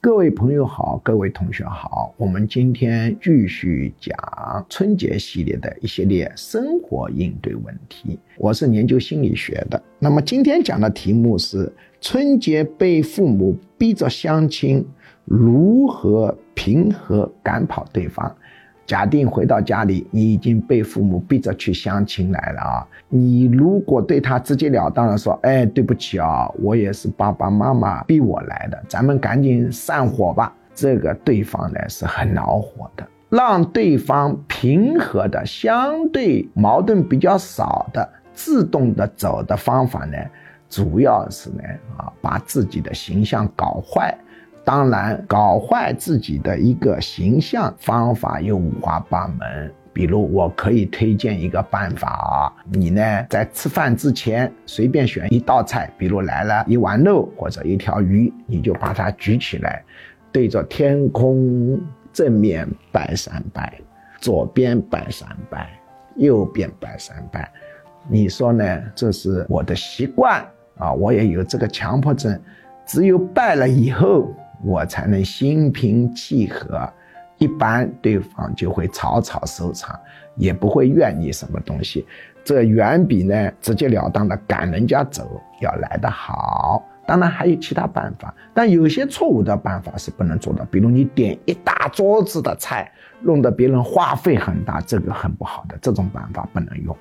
各位朋友好，各位同学好，我们今天继续讲春节系列的一系列生活应对问题。我是研究心理学的，那么今天讲的题目是春节被父母逼着相亲，如何平和赶跑对方？假定回到家里，你已经被父母逼着去相亲来了啊！你如果对他直截了当的说：“哎，对不起啊，我也是爸爸妈妈逼我来的，咱们赶紧散伙吧。”这个对方呢是很恼火的。让对方平和的、相对矛盾比较少的、自动的走的方法呢，主要是呢啊，把自己的形象搞坏。当然，搞坏自己的一个形象方法又五花八门。比如，我可以推荐一个办法啊，你呢在吃饭之前随便选一道菜，比如来了一碗肉或者一条鱼，你就把它举起来，对着天空正面拜三拜，左边拜三拜，右边拜三拜。你说呢？这是我的习惯啊，我也有这个强迫症，只有拜了以后。我才能心平气和，一般对方就会草草收场，也不会怨你什么东西。这远比呢直截了当的赶人家走要来得好。当然还有其他办法，但有些错误的办法是不能做的。比如你点一大桌子的菜，弄得别人花费很大，这个很不好的，这种办法不能用。